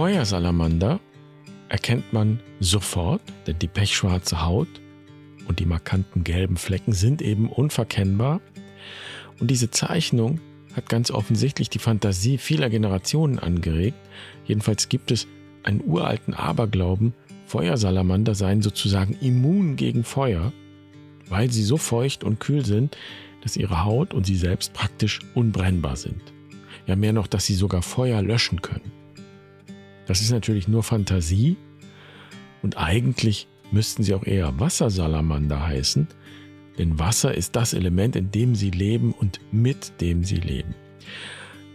Feuersalamander erkennt man sofort, denn die pechschwarze Haut und die markanten gelben Flecken sind eben unverkennbar. Und diese Zeichnung hat ganz offensichtlich die Fantasie vieler Generationen angeregt. Jedenfalls gibt es einen uralten Aberglauben, Feuersalamander seien sozusagen immun gegen Feuer, weil sie so feucht und kühl sind, dass ihre Haut und sie selbst praktisch unbrennbar sind. Ja, mehr noch, dass sie sogar Feuer löschen können. Das ist natürlich nur Fantasie und eigentlich müssten sie auch eher Wassersalamander heißen, denn Wasser ist das Element, in dem sie leben und mit dem sie leben.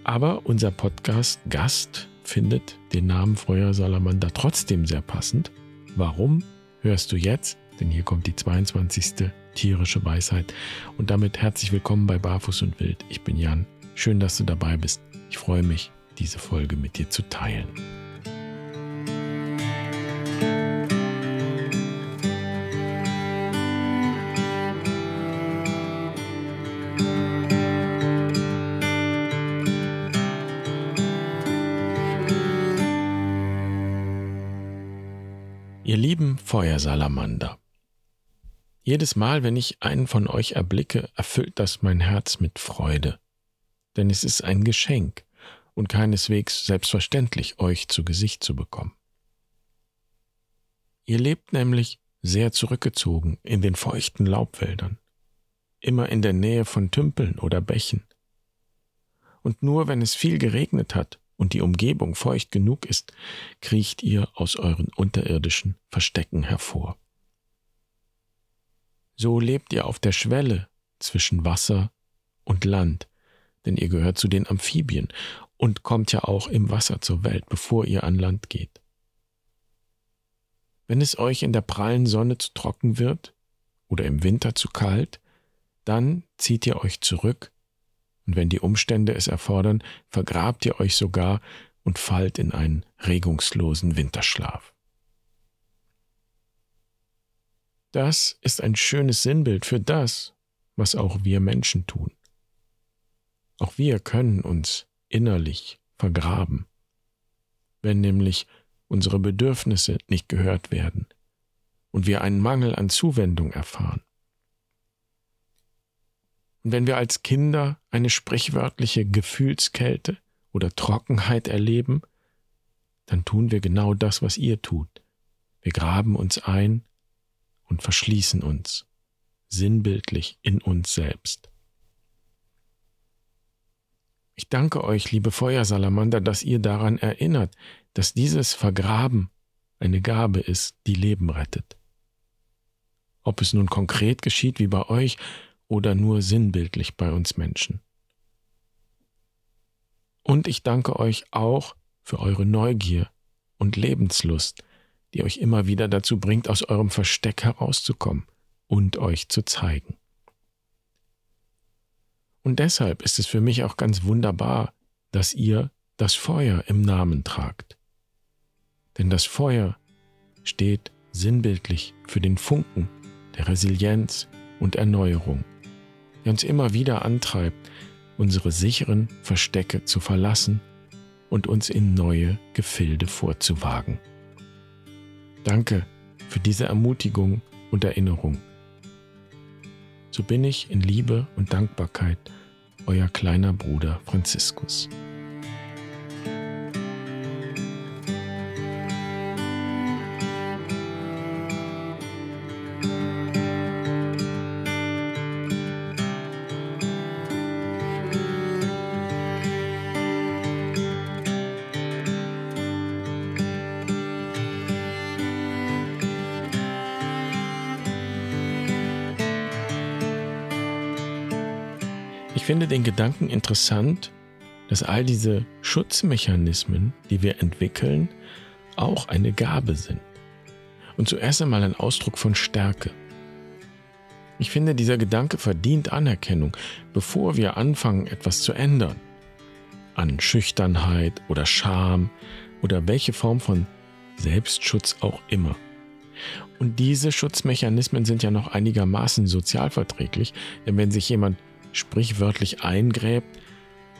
Aber unser Podcast-Gast findet den Namen Feuersalamander trotzdem sehr passend. Warum, hörst du jetzt, denn hier kommt die 22. tierische Weisheit. Und damit herzlich willkommen bei Barfuß und Wild. Ich bin Jan. Schön, dass du dabei bist. Ich freue mich, diese Folge mit dir zu teilen. Ihr lieben Feuersalamander. Jedes Mal, wenn ich einen von euch erblicke, erfüllt das mein Herz mit Freude. Denn es ist ein Geschenk und keineswegs selbstverständlich, euch zu Gesicht zu bekommen. Ihr lebt nämlich sehr zurückgezogen in den feuchten Laubwäldern, immer in der Nähe von Tümpeln oder Bächen. Und nur wenn es viel geregnet hat und die Umgebung feucht genug ist, kriecht ihr aus euren unterirdischen Verstecken hervor. So lebt ihr auf der Schwelle zwischen Wasser und Land, denn ihr gehört zu den Amphibien und kommt ja auch im Wasser zur Welt, bevor ihr an Land geht. Wenn es euch in der prallen Sonne zu trocken wird oder im Winter zu kalt, dann zieht ihr euch zurück und wenn die Umstände es erfordern, vergrabt ihr euch sogar und fallt in einen regungslosen Winterschlaf. Das ist ein schönes Sinnbild für das, was auch wir Menschen tun. Auch wir können uns innerlich vergraben, wenn nämlich unsere Bedürfnisse nicht gehört werden und wir einen Mangel an Zuwendung erfahren. Und wenn wir als Kinder eine sprichwörtliche Gefühlskälte oder Trockenheit erleben, dann tun wir genau das, was ihr tut. Wir graben uns ein und verschließen uns, sinnbildlich in uns selbst. Ich danke euch, liebe Feuersalamander, dass ihr daran erinnert, dass dieses Vergraben eine Gabe ist, die Leben rettet. Ob es nun konkret geschieht wie bei euch oder nur sinnbildlich bei uns Menschen. Und ich danke euch auch für eure Neugier und Lebenslust, die euch immer wieder dazu bringt, aus eurem Versteck herauszukommen und euch zu zeigen. Und deshalb ist es für mich auch ganz wunderbar, dass ihr das Feuer im Namen tragt. Denn das Feuer steht sinnbildlich für den Funken der Resilienz und Erneuerung der uns immer wieder antreibt, unsere sicheren Verstecke zu verlassen und uns in neue Gefilde vorzuwagen. Danke für diese Ermutigung und Erinnerung. So bin ich in Liebe und Dankbarkeit euer kleiner Bruder Franziskus. Finde den Gedanken interessant, dass all diese Schutzmechanismen, die wir entwickeln, auch eine Gabe sind. Und zuerst einmal ein Ausdruck von Stärke. Ich finde, dieser Gedanke verdient Anerkennung, bevor wir anfangen, etwas zu ändern. An Schüchternheit oder Scham oder welche Form von Selbstschutz auch immer. Und diese Schutzmechanismen sind ja noch einigermaßen sozialverträglich, denn wenn sich jemand sprichwörtlich eingräbt,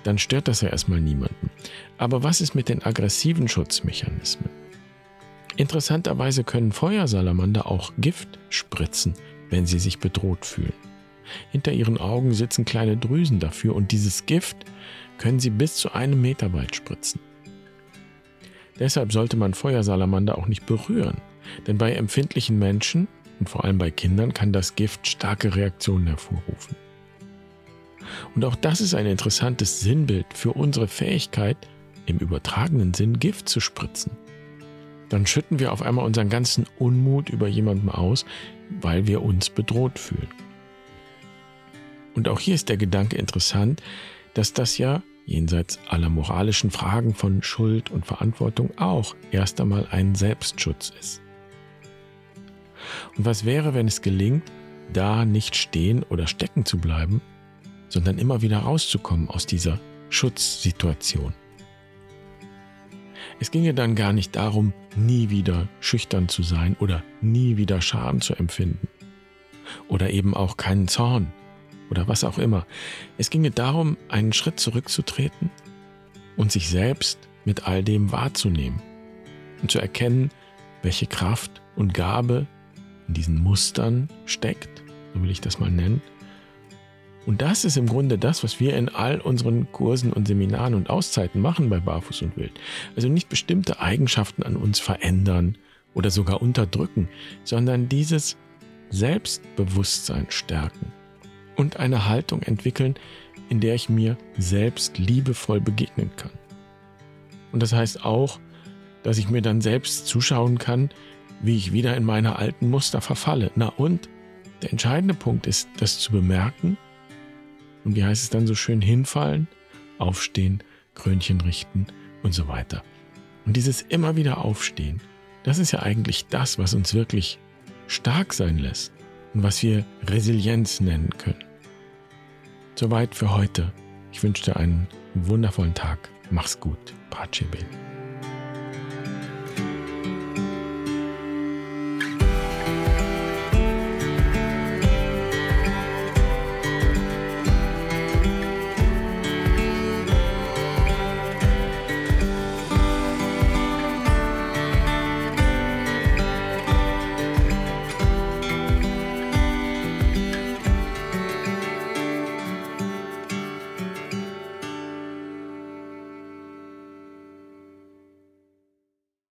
dann stört das ja erstmal niemanden. Aber was ist mit den aggressiven Schutzmechanismen? Interessanterweise können Feuersalamander auch Gift spritzen, wenn sie sich bedroht fühlen. Hinter ihren Augen sitzen kleine Drüsen dafür und dieses Gift können sie bis zu einem Meter weit spritzen. Deshalb sollte man Feuersalamander auch nicht berühren, denn bei empfindlichen Menschen und vor allem bei Kindern kann das Gift starke Reaktionen hervorrufen. Und auch das ist ein interessantes Sinnbild für unsere Fähigkeit, im übertragenen Sinn Gift zu spritzen. Dann schütten wir auf einmal unseren ganzen Unmut über jemanden aus, weil wir uns bedroht fühlen. Und auch hier ist der Gedanke interessant, dass das ja jenseits aller moralischen Fragen von Schuld und Verantwortung auch erst einmal ein Selbstschutz ist. Und was wäre, wenn es gelingt, da nicht stehen oder stecken zu bleiben, sondern immer wieder rauszukommen aus dieser Schutzsituation? Es ginge dann gar nicht darum, nie wieder schüchtern zu sein oder nie wieder Scham zu empfinden oder eben auch keinen Zorn oder was auch immer. Es ginge darum, einen Schritt zurückzutreten und sich selbst mit all dem wahrzunehmen und zu erkennen, welche Kraft und Gabe in diesen Mustern steckt, so will ich das mal nennen. Und das ist im Grunde das, was wir in all unseren Kursen und Seminaren und Auszeiten machen bei Barfuß und Wild. Also nicht bestimmte Eigenschaften an uns verändern oder sogar unterdrücken, sondern dieses Selbstbewusstsein stärken und eine Haltung entwickeln, in der ich mir selbst liebevoll begegnen kann. Und das heißt auch, dass ich mir dann selbst zuschauen kann, wie ich wieder in meine alten Muster verfalle. Na und der entscheidende Punkt ist, das zu bemerken und wie heißt es dann so schön, hinfallen, aufstehen, Krönchen richten und so weiter. Und dieses immer wieder Aufstehen, das ist ja eigentlich das, was uns wirklich stark sein lässt und was wir Resilienz nennen können. Soweit für heute. Ich wünsche dir einen wundervollen Tag. Mach's gut. Pace bene.